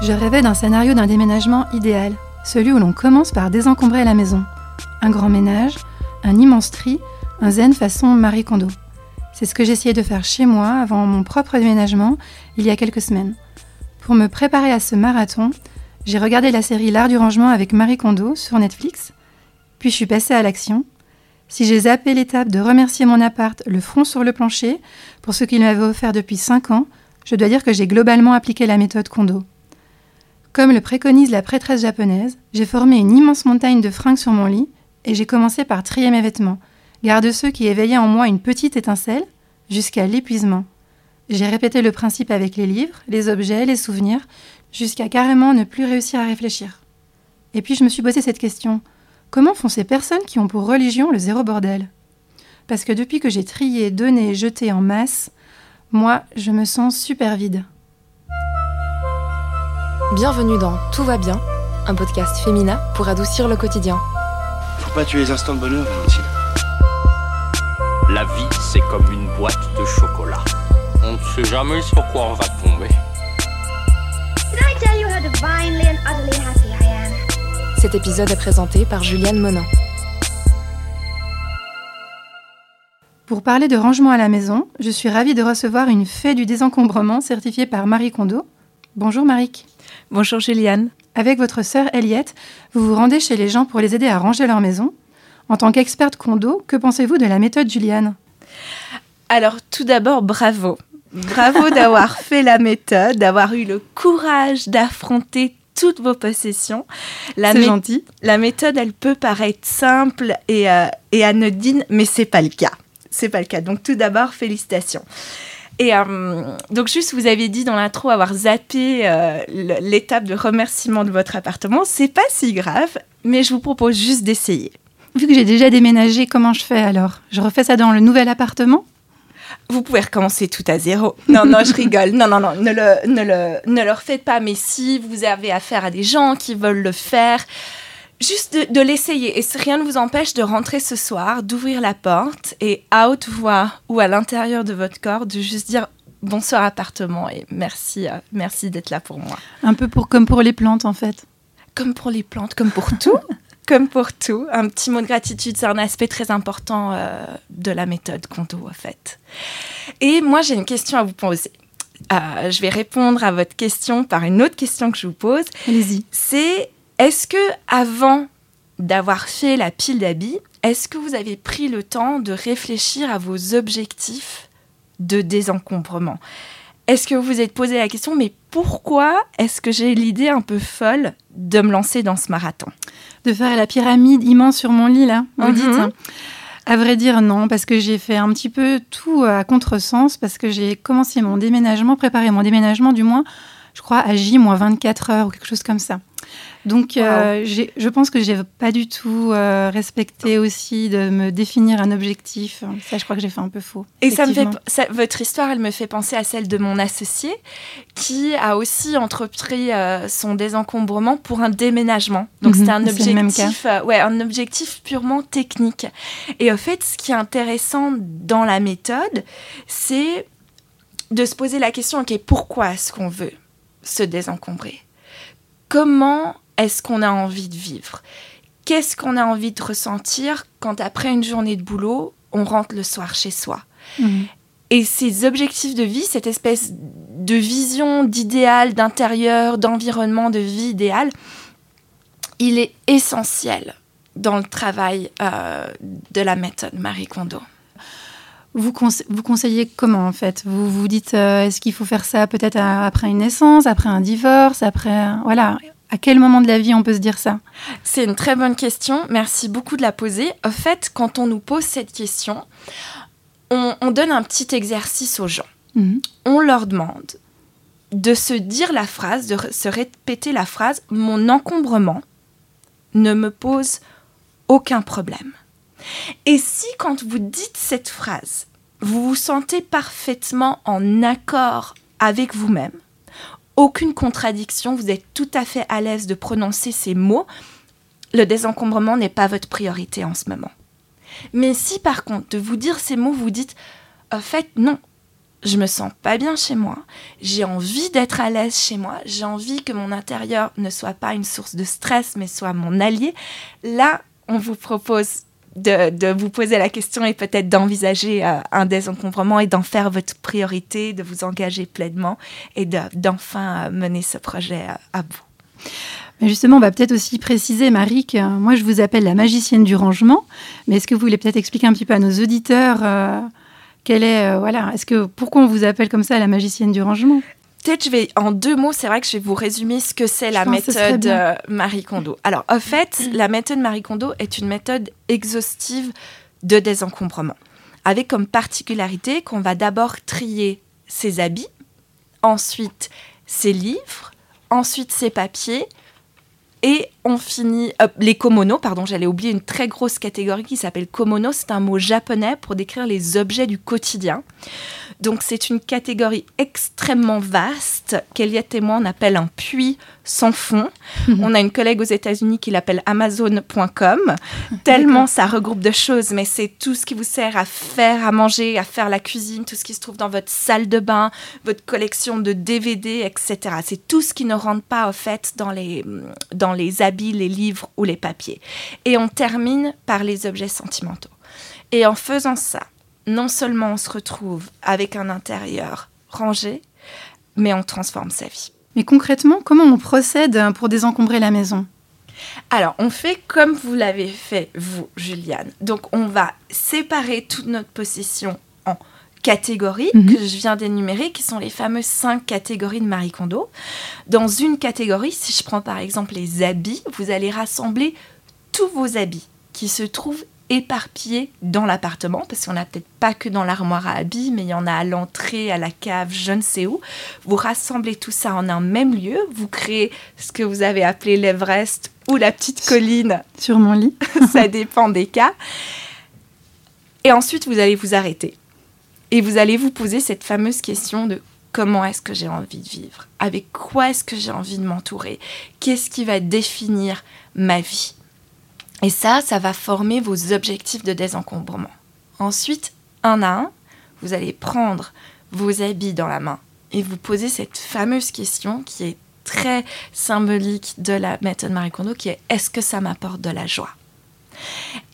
Je rêvais d'un scénario d'un déménagement idéal, celui où l'on commence par désencombrer la maison. Un grand ménage, un immense tri, un zen façon Marie Kondo. C'est ce que j'essayais de faire chez moi avant mon propre déménagement il y a quelques semaines. Pour me préparer à ce marathon, j'ai regardé la série L'art du rangement avec Marie Kondo sur Netflix, puis je suis passée à l'action. Si j'ai zappé l'étape de remercier mon appart le front sur le plancher pour ce qu'il m'avait offert depuis 5 ans, je dois dire que j'ai globalement appliqué la méthode Kondo. Comme le préconise la prêtresse japonaise, j'ai formé une immense montagne de fringues sur mon lit et j'ai commencé par trier mes vêtements, garde ceux qui éveillaient en moi une petite étincelle, jusqu'à l'épuisement. J'ai répété le principe avec les livres, les objets, les souvenirs, jusqu'à carrément ne plus réussir à réfléchir. Et puis je me suis posé cette question. Comment font ces personnes qui ont pour religion le zéro bordel? Parce que depuis que j'ai trié, donné, jeté en masse, moi, je me sens super vide. Bienvenue dans Tout va bien, un podcast féminin pour adoucir le quotidien. Faut pas tuer les instants de bonheur, Valentine. La vie, c'est comme une boîte de chocolat. On ne sait jamais sur quoi on va tomber. Did I tell you how divinely and utterly happy I am? Cet épisode est présenté par Juliane Monin. Pour parler de rangement à la maison, je suis ravie de recevoir une fée du désencombrement certifiée par Marie Kondo. Bonjour Marie. Bonjour Juliane. Avec votre sœur Eliette, vous vous rendez chez les gens pour les aider à ranger leur maison. En tant qu'experte Kondo, que pensez-vous de la méthode Juliane? Alors tout d'abord, bravo. Bravo d'avoir fait la méthode, d'avoir eu le courage d'affronter toutes vos possessions. La C'est gentil. La méthode, elle peut paraître simple et, euh, et anodine, mais c'est pas le cas. C'est pas le cas. Donc tout d'abord, félicitations. Et euh, donc juste, vous avez dit dans l'intro avoir zappé euh, l'étape de remerciement de votre appartement. C'est pas si grave, mais je vous propose juste d'essayer. Vu que j'ai déjà déménagé, comment je fais alors? Je refais ça dans le nouvel appartement? Vous pouvez recommencer tout à zéro. Non, non, je rigole. Non, non, non, ne le, ne, le, ne le refaites pas. Mais si vous avez affaire à des gens qui veulent le faire, juste de, de l'essayer. Et rien ne vous empêche de rentrer ce soir, d'ouvrir la porte et à haute voix ou à l'intérieur de votre corps, de juste dire bonsoir appartement et merci, euh, merci d'être là pour moi. Un peu pour, comme pour les plantes en fait. Comme pour les plantes, comme pour tout. Comme pour tout, un petit mot de gratitude, c'est un aspect très important euh, de la méthode Kondo, en fait. Et moi, j'ai une question à vous poser. Euh, je vais répondre à votre question par une autre question que je vous pose. Allez-y. C'est est-ce que avant d'avoir fait la pile d'habits, est-ce que vous avez pris le temps de réfléchir à vos objectifs de désencombrement? Est-ce que vous vous êtes posé la question, mais pourquoi est-ce que j'ai l'idée un peu folle de me lancer dans ce marathon? De faire la pyramide immense sur mon lit là, vous Mhm. dites hein À vrai dire, non, parce que j'ai fait un petit peu tout à contresens, parce que j'ai commencé mon déménagement, préparé mon déménagement du moins, je crois, à J, moins 24 heures ou quelque chose comme ça. Donc, euh, je pense que j'ai pas du tout euh, respecté aussi de me définir un objectif. Ça, je crois que j'ai fait un peu faux. Et ça me fait, ça- votre histoire, elle me fait penser à celle de mon associé qui a aussi entrepris euh, son désencombrement pour un déménagement. Donc Mhm, c'était un objectif, ouais, un objectif purement technique. Et au fait, ce qui est intéressant dans la méthode, c'est de se poser la question, ok, pourquoi est-ce qu'on veut se désencombrer? Comment est-ce qu'on a envie de vivre? Qu'est-ce qu'on a envie de ressentir quand après une journée de boulot, on rentre le soir chez soi? Mhm. et ces objectifs de vie, cette espèce de vision d'idéal, d'intérieur, d'environnement, de vie idéale, il est essentiel dans le travail euh, de la méthode Marie Kondo. Vous, conse- vous conseillez comment en fait? Vous vous dites euh, est-ce qu'il faut faire ça peut-être après une naissance, après un divorce, après voilà à quel moment de la vie on peut se dire ça? C'est une très bonne question. Merci beaucoup de la poser. Au fait, quand on nous pose cette question, on, on donne un petit exercice aux gens. Mhm. On leur demande de se dire la phrase, de se répéter la phrase Mon encombrement ne me pose aucun problème. Et si, quand vous dites cette phrase, vous vous sentez parfaitement en accord avec vous-même, aucune contradiction, vous êtes tout à fait à l'aise de prononcer ces mots, le désencombrement n'est pas votre priorité en ce moment. Mais si par contre, de vous dire ces mots, vous dites, en fait, non, je me sens pas bien chez moi, j'ai envie d'être à l'aise chez moi, j'ai envie que mon intérieur ne soit pas une source de stress, mais soit mon allié, là, on vous propose de, vous poser la question et peut-être d'envisager euh, un désencombrement et d'en faire votre priorité, de vous engager pleinement et d'enfin euh, mener ce projet euh, à bout. Mais justement, on va peut-être aussi préciser, Marie, que moi je vous appelle la magicienne du rangement. Mais est-ce que vous voulez peut-être expliquer un petit peu à nos auditeurs quelle est, voilà, est-ce que pourquoi on vous appelle comme ça la magicienne du rangement? Peut-être je vais en deux mots, c'est vrai que je vais vous résumer ce que c'est la méthode euh, Marie Kondo. Alors en fait, mm. la méthode Marie Kondo est une méthode exhaustive de désencombrement, avec comme particularité qu'on va d'abord trier ses habits, ensuite ses livres, ensuite ses papiers, et on finit euh, les komono, pardon, j'allais oublier une très grosse catégorie qui s'appelle komono. C'est un mot japonais pour décrire les objets du quotidien. Donc c'est une catégorie extrêmement vaste qu'Eliette et moi on appelle un puits sans fond. Mhm. On a une collègue aux États-Unis qui l'appelle Amazon.com. Tellement ça regroupe de choses, mais c'est tout ce qui vous sert à faire à manger, à faire la cuisine, tout ce qui se trouve dans votre salle de bain, votre collection de DVD, etc. C'est tout ce qui ne rentre pas au fait dans les, dans les habits, les livres ou les papiers. Et on termine par les objets sentimentaux. Et en faisant ça, non seulement on se retrouve avec un intérieur rangé, mais on transforme sa vie. Mais concrètement, comment on procède pour désencombrer la maison? Alors, on fait comme vous l'avez fait, vous, Juliane. Donc, on va séparer toute notre possession catégories mhm. que je viens d'énumérer, qui sont les fameuses cinq catégories de Marie Kondo. Dans une catégorie, si je prends par exemple les habits, vous allez rassembler tous vos habits qui se trouvent éparpillés dans l'appartement, parce qu'on n'a peut-être pas que dans l'armoire à habits, mais il y en a à l'entrée, à la cave, je ne sais où. Vous rassemblez tout ça en un même lieu, vous créez ce que vous avez appelé l'Everest ou la petite colline. Sur mon lit. ça dépend des cas. Et ensuite, vous allez vous arrêter. Et vous allez vous poser cette fameuse question de comment est-ce que j'ai envie de vivre? Avec quoi est-ce que j'ai envie de m'entourer? Qu'est-ce qui va définir ma vie? Et ça, ça va former vos objectifs de désencombrement. Ensuite, un à un, vous allez prendre vos habits dans la main et vous poser cette fameuse question qui est très symbolique de la méthode Marie Kondo, qui est est-ce que ça m'apporte de la joie?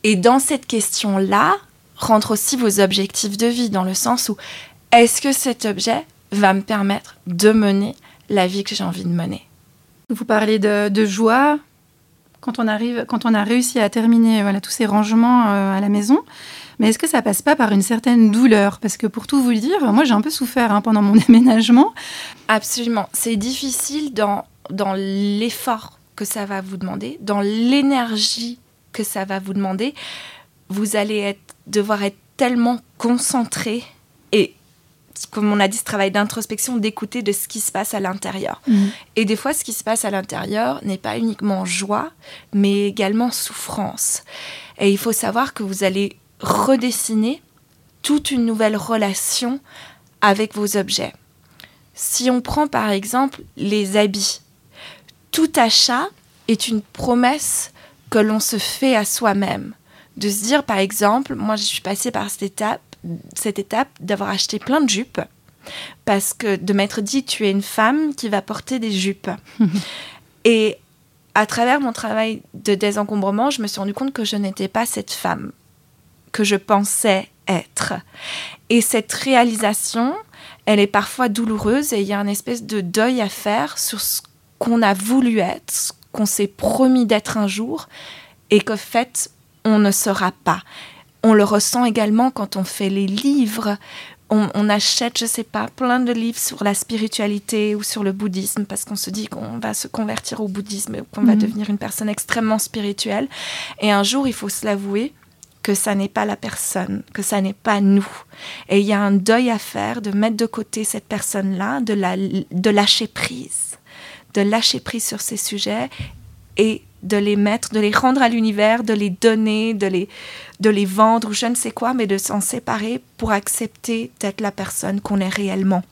Et dans cette question-là, rentrent aussi vos objectifs de vie, dans le sens où est-ce que cet objet va me permettre de mener la vie que j'ai envie de mener? Vous parlez de, de joie, quand on arrive, quand on a réussi à terminer voilà, tous ces rangements euh, à la maison. Mais est-ce que ça passe pas par une certaine douleur? Parce que pour tout vous dire, moi j'ai un peu souffert hein, pendant mon déménagement. Absolument. C'est difficile dans, dans l'effort que ça va vous demander, dans l'énergie que ça va vous demander. Vous allez être, devoir être tellement concentré et comme on a dit, ce travail d'introspection, d'écouter de ce qui se passe à l'intérieur. Mhm. Et des fois, ce qui se passe à l'intérieur n'est pas uniquement joie, mais également souffrance. Et il faut savoir que vous allez redessiner toute une nouvelle relation avec vos objets. Si on prend par exemple les habits, tout achat est une promesse que l'on se fait à soi-même. De se dire par exemple, moi je suis passée par cette étape, cette étape d'avoir acheté plein de jupes parce que de m'être dit tu es une femme qui va porter des jupes. et à travers mon travail de désencombrement, je me suis rendu compte que je n'étais pas cette femme que je pensais être. Et cette réalisation, elle est parfois douloureuse et il y a une espèce de deuil à faire sur ce qu'on a voulu être, ce qu'on s'est promis d'être un jour et qu'en fait, on ne sera pas. On le ressent également quand on fait les livres. On, achète, je sais pas, plein de livres sur la spiritualité ou sur le bouddhisme parce qu'on se dit qu'on va se convertir au bouddhisme, qu'on va mhm. devenir une personne extrêmement spirituelle. Et un jour, il faut se l'avouer que ça n'est pas la personne, que ça n'est pas nous. Et il y a un deuil à faire de mettre de côté cette personne-là, de, la, de lâcher prise, de lâcher prise sur ces sujets et de les mettre, de les rendre à l'univers, de les donner, de les, de les vendre ou je ne sais quoi, mais de s'en séparer pour accepter d'être la personne qu'on est réellement.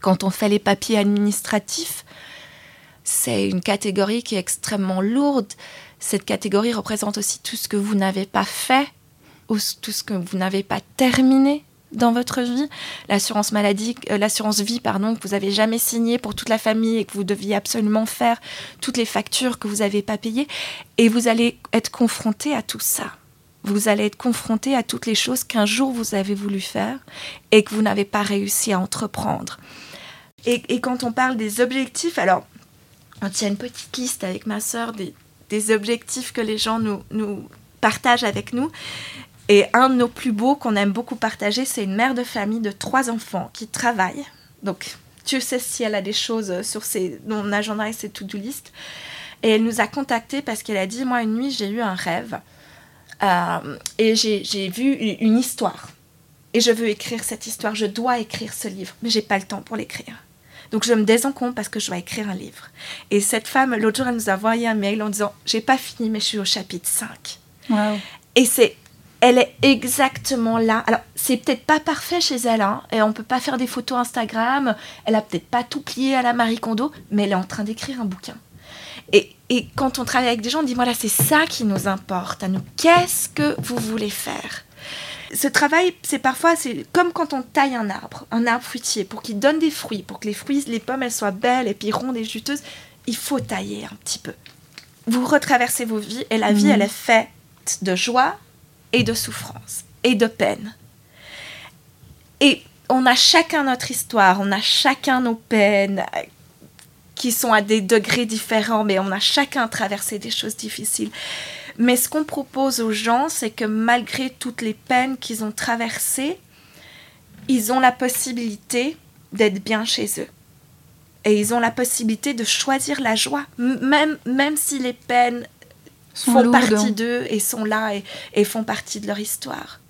Quand on fait les papiers administratifs, c'est une catégorie qui est extrêmement lourde. Cette catégorie représente aussi tout ce que vous n'avez pas fait ou tout ce que vous n'avez pas terminé dans votre vie, l'assurance maladie, euh, l'assurance vie, pardon, que vous avez jamais signé pour toute la famille et que vous deviez absolument faire toutes les factures que vous n'avez pas payées, et vous allez être confronté à tout ça. Vous allez être confronté à toutes les choses qu'un jour vous avez voulu faire et que vous n'avez pas réussi à entreprendre. Et, quand on parle des objectifs, alors on tient une petite liste avec ma sœur des, objectifs que les gens nous partagent avec nous. Et un de nos plus beaux qu'on aime beaucoup partager, c'est une mère de famille de trois enfants qui travaille. Donc, Dieu sait si elle a des choses sur ses, son agenda et ses to-do list. Et elle nous a contactés parce qu'elle a dit, moi, une nuit, j'ai eu un rêve. euh, et j'ai vu une histoire. Et je veux écrire cette histoire. Je dois écrire ce livre. Mais j'ai pas le temps pour l'écrire. Donc, je me désencombre parce que je dois écrire un livre. Et cette femme, l'autre jour, elle nous a envoyé un mail en disant, j'ai pas fini, mais je suis au chapitre 5. Waouh. Et c'est, elle est exactement là. Alors, c'est peut-être pas parfait chez elle, hein, et on peut pas faire des photos Instagram. Elle a peut-être pas tout plié à la Marie Kondo, mais elle est en train d'écrire un bouquin. Et, et quand on travaille avec des gens, on dit voilà, c'est ça qui nous importe à nous. Qu'est-ce que vous voulez faire? Ce travail, c'est parfois, c'est comme quand on taille un arbre, un arbre fruitier, pour qu'il donne des fruits, pour que les fruits, les pommes, elles soient belles et puis rondes et juteuses, il faut tailler un petit peu. Vous retraversez vos vies et la vie, Mhm. elle est faite de joie et de souffrance et de peine. Et on a chacun notre histoire, on a chacun nos peines euh, qui sont à des degrés différents, mais on a chacun traversé des choses difficiles. Mais ce qu'on propose aux gens, c'est que malgré toutes les peines qu'ils ont traversées, ils ont la possibilité d'être bien chez eux. Et ils ont la possibilité de choisir la joie, même, même si les peines Sont font partie d'eux et sont là et, et font partie de leur histoire.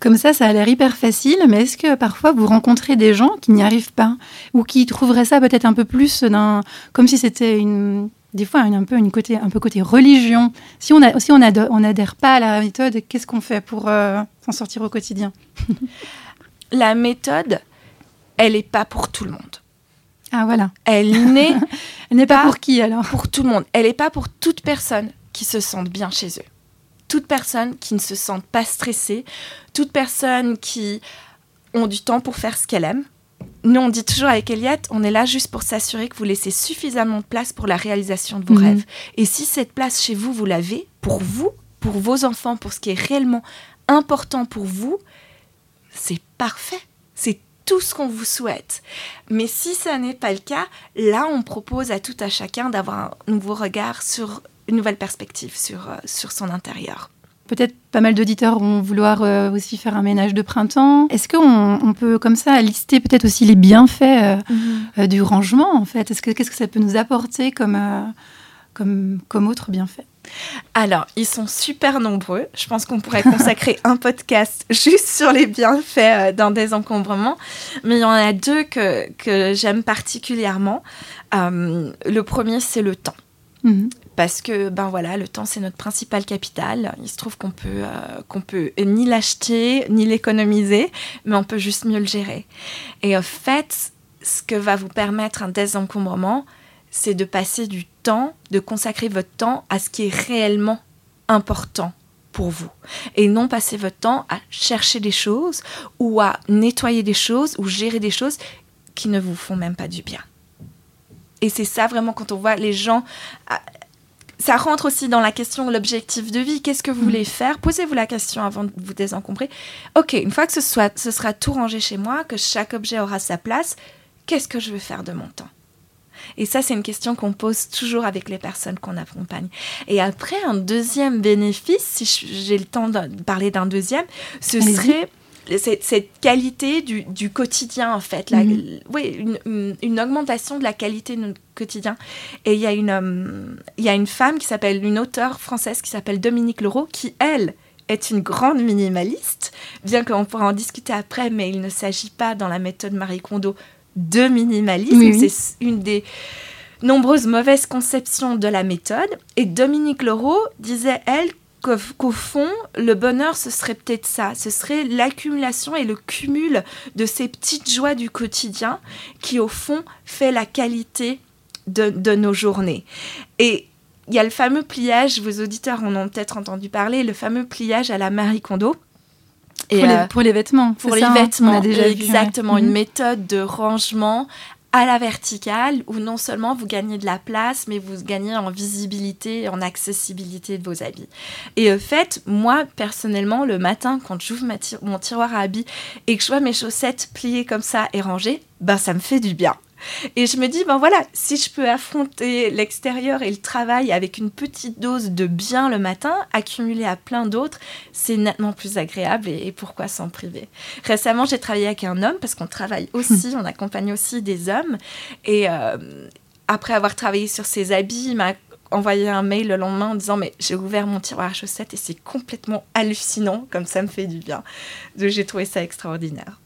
Comme ça, ça a l'air hyper facile, mais est-ce que parfois vous rencontrez des gens qui n'y arrivent pas ou qui trouveraient ça peut-être un peu plus d'un, comme si c'était une, des fois un peu une côté, un peu côté religion. Si on a, si on ado- on n'adhère pas à la méthode, qu'est-ce qu'on fait pour euh, s'en sortir au quotidien? La méthode, elle n'est pas pour tout le monde. Ah voilà. Elle n'est Elle n'est pas Pas- pour qui alors? pour tout le monde. Elle n'est pas pour toute personne qui se sente bien chez eux. Toute personne qui ne se sente pas stressée. Toute personne qui ont du temps pour faire ce qu'elle aime. Nous, on dit toujours avec Elliot, on est là juste pour s'assurer que vous laissez suffisamment de place pour la réalisation de vos Mhm. rêves. Et si cette place chez vous, vous l'avez, pour vous, pour vos enfants, pour ce qui est réellement important pour vous, c'est parfait. C'est tout ce qu'on vous souhaite. Mais si ça n'est pas le cas, là, on propose à tout à chacun d'avoir un nouveau regard sur une nouvelle perspective sur, euh, sur son intérieur. Peut-être pas mal d'auditeurs vont vouloir euh, aussi faire un ménage de printemps. Est-ce qu'on on peut comme ça lister peut-être aussi les bienfaits euh, euh, du rangement en fait? Est-ce que qu'est-ce que ça peut nous apporter comme comme comme autre bienfait? Alors, ils sont super nombreux. Je pense qu'on pourrait consacrer un podcast juste sur les bienfaits d'un désencombrement. Mais il y en a deux que, que j'aime particulièrement. Euh, le premier, c'est le temps. Mhm. Parce que, ben voilà, le temps, c'est notre principal capital. Il se trouve qu'on peut, euh, qu'on peut ni l'acheter, ni l'économiser, mais on peut juste mieux le gérer. Et en fait, ce que va vous permettre un désencombrement, c'est de passer du temps, de consacrer votre temps à ce qui est réellement important pour vous. Et non passer votre temps à chercher des choses ou à nettoyer des choses ou gérer des choses qui ne vous font même pas du bien. Et c'est ça vraiment quand on voit les gens ah, ça rentre aussi dans la question de l'objectif de vie. Qu'est-ce que vous voulez faire? Posez-vous la question avant de vous désencombrer. Ok, une fois que ce, soit, ce sera tout rangé chez moi, que chaque objet aura sa place, qu'est-ce que je veux faire de mon temps? Et ça, c'est une question qu'on pose toujours avec les personnes qu'on accompagne. Et après, un deuxième bénéfice, si j'ai le temps de parler d'un deuxième, ce serait cette, cette qualité du, du quotidien, en fait. La- Mhm. oui, une, une- une augmentation de la qualité de notre quotidien. Et il y, a une, euh, y a une femme qui s'appelle, une auteure française qui s'appelle Dominique Leroux, qui, elle, est une grande minimaliste, bien qu'on pourra en discuter après, mais il ne s'agit pas dans la méthode Marie Kondo de minimalisme. Oui, oui. C'est une des nombreuses mauvaises conceptions de la méthode. Et Dominique Leroux disait, elle, qu'au fond, le bonheur, ce serait peut-être ça. Ce serait l'accumulation et le cumul de ces petites joies du quotidien qui, au fond, fait la qualité de, de nos journées. Et il y a le fameux pliage, vos auditeurs en ont peut-être entendu parler, le fameux pliage à la Marie Kondo. Et pour, les, pour les vêtements. Pour les ça, hein vêtements, on a déjà exactement. Vu, ouais. Une Mhm. méthode de rangement à la verticale où non seulement vous gagnez de la place, mais vous gagnez en visibilité en accessibilité de vos habits. Et au fait, moi, personnellement, le matin, quand j'ouvre mon tiroir à habits et que je vois mes chaussettes pliées comme ça et rangées, ben ça me fait du bien. Et je me dis, ben voilà, si je peux affronter l'extérieur et le travail avec une petite dose de bien le matin, accumulée à plein d'autres, c'est nettement plus agréable et, et pourquoi s'en priver? Récemment, j'ai travaillé avec un homme parce qu'on travaille aussi, on accompagne aussi des hommes. Et euh, après avoir travaillé sur ses habits, il m'a envoyé un mail le lendemain en disant mais j'ai ouvert mon tiroir à chaussettes et c'est complètement hallucinant comme ça me fait du bien. Donc j'ai trouvé ça extraordinaire.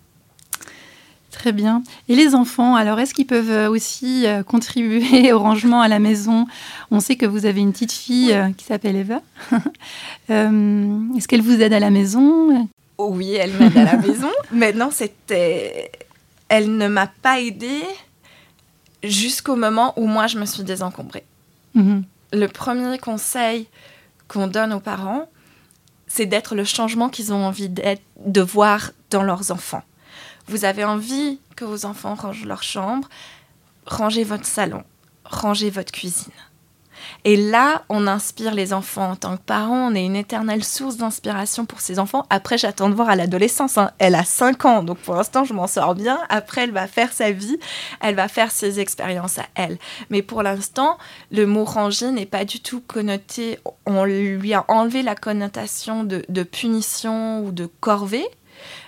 Très bien. Et les enfants, alors est-ce qu'ils peuvent euh, aussi euh, contribuer au rangement à la maison? On sait que vous avez une petite fille euh, qui s'appelle Eva. Euh, est-ce qu'elle vous aide à la maison? Oui, elle m'aide à la maison. Maintenant, c'était. Elle ne m'a pas aidée jusqu'au moment où moi je me suis désencombrée. Mhm. Le premier conseil qu'on donne aux parents, c'est d'être le changement qu'ils ont envie d'être, de voir dans leurs enfants. Vous avez envie que vos enfants rangent leur chambre, rangez votre salon, rangez votre cuisine. Et là, on inspire les enfants en tant que parents. On est une éternelle source d'inspiration pour ces enfants. Après, j'attends de voir à l'adolescence. hein. Elle a 5 ans, donc pour l'instant, je m'en sors bien. Après, elle va faire sa vie, elle va faire ses expériences à elle. Mais pour l'instant, le mot ranger n'est pas du tout connoté. On lui a enlevé la connotation de, de punition ou de corvée.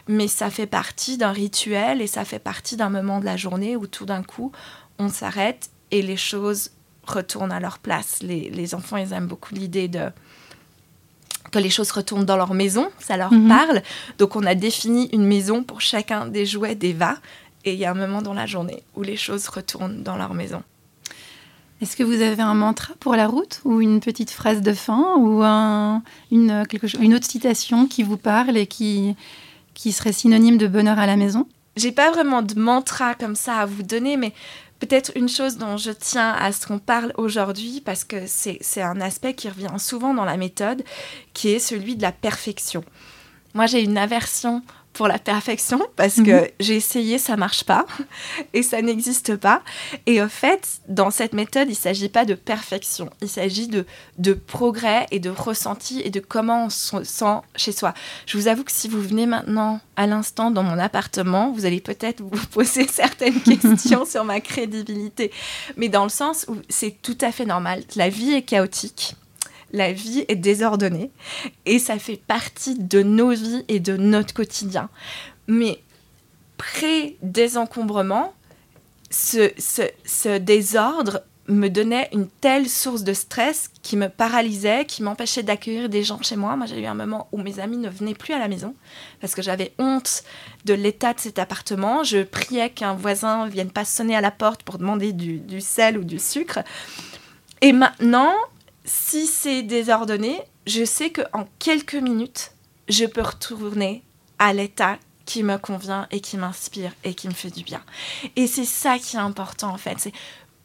Mais ça fait partie d'un rituel et ça fait partie d'un moment de la journée où tout d'un coup, on s'arrête et les choses retournent à leur place. Les, les enfants, ils aiment beaucoup l'idée de que les choses retournent dans leur maison, ça leur Mhm. parle. Donc on a défini une maison pour chacun des jouets d'Eva. Et il y a un moment dans la journée où les choses retournent dans leur maison. Est-ce que vous avez un mantra pour la route ou une petite phrase de fin ou un- une, quelque chose, une autre citation qui vous parle et qui, qui serait synonyme de bonheur à la maison J'ai pas vraiment de mantra comme ça à vous donner, mais peut-être une chose dont je tiens à ce qu'on parle aujourd'hui, parce que c'est un aspect qui revient souvent dans la méthode, qui est celui de la perfection. Moi, j'ai une aversion pour la perfection parce que j'ai essayé, ça marche pas et ça n'existe pas. Et au fait, dans cette méthode, il s'agit pas de perfection, il s'agit de, de progrès et de ressenti et de comment on se sent chez soi. Je vous avoue que si vous venez maintenant à l'instant dans mon appartement, vous allez peut-être vous poser certaines questions sur ma crédibilité, mais dans le sens où c'est tout à fait normal. La vie est chaotique. La vie est désordonnée et ça fait partie de nos vies et de notre quotidien. Mais pré-désencombrement, ce, ce, ce désordre me donnait une telle source de stress qui me paralysait, qui m'empêchait d'accueillir des gens chez moi. Moi, j'ai eu un moment où mes amis ne venaient plus à la maison parce que j'avais honte de l'état de cet appartement. Je priais qu'un voisin vienne pas sonner à la porte pour demander du sel ou du sucre. Et maintenant, si c'est désordonné, je sais qu'en quelques minutes, je peux retourner à l'état qui me convient et qui m'inspire et qui me fait du bien. Et c'est ça qui est important en fait. C'est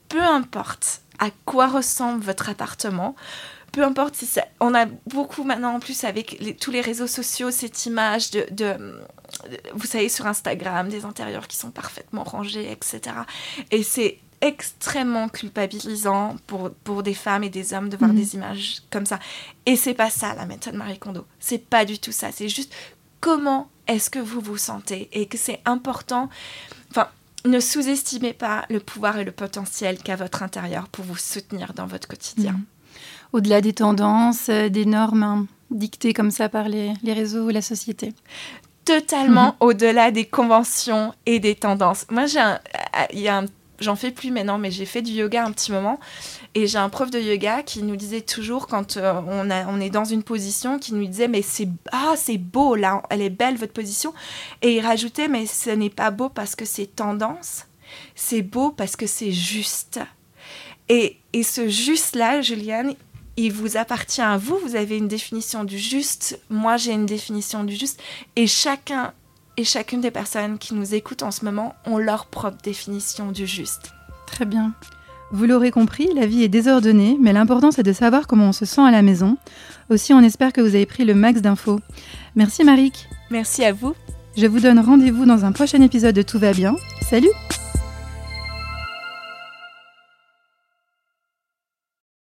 peu importe à quoi ressemble votre appartement, peu importe si ça, on a beaucoup maintenant en plus avec tous les réseaux sociaux cette image de, de- vous savez sur Instagram des intérieurs qui sont parfaitement rangés etc et c'est extrêmement culpabilisant pour, pour des femmes et des hommes de voir Mhm. des images comme ça et c'est pas ça la méthode Marie Kondo c'est pas du tout ça c'est juste comment est-ce que vous vous sentez et que c'est important enfin ne sous-estimez pas le pouvoir et le potentiel qu'a votre intérieur pour vous soutenir dans votre quotidien. Mhm. Au-delà des tendances, euh, des normes hein, dictées comme ça par les, les réseaux ou la société. Totalement au-delà des conventions et des tendances. Moi, euh, il y a un- j'en fais plus maintenant, mais j'ai fait du yoga un petit moment. Et j'ai un prof de yoga qui nous disait toujours, quand euh, on, on est dans une position, qui nous disait Mais c'est ah, c'est beau là, elle est belle votre position. Et il rajoutait Mais ce n'est pas beau parce que c'est tendance, c'est beau parce que c'est juste. Et, et ce juste-là, Juliane, il vous appartient à vous. Vous avez une définition du juste. Moi, j'ai une définition du juste. Et chacun et chacune des personnes qui nous écoutent en ce moment ont leur propre définition du juste. Très bien. Vous l'aurez compris, la vie est désordonnée, mais l'important c'est de savoir comment on se sent à la maison. Aussi, on espère que vous avez pris le max d'infos. Merci Marik. Merci à vous. Je vous donne rendez-vous dans un prochain épisode de Tout va bien. Salut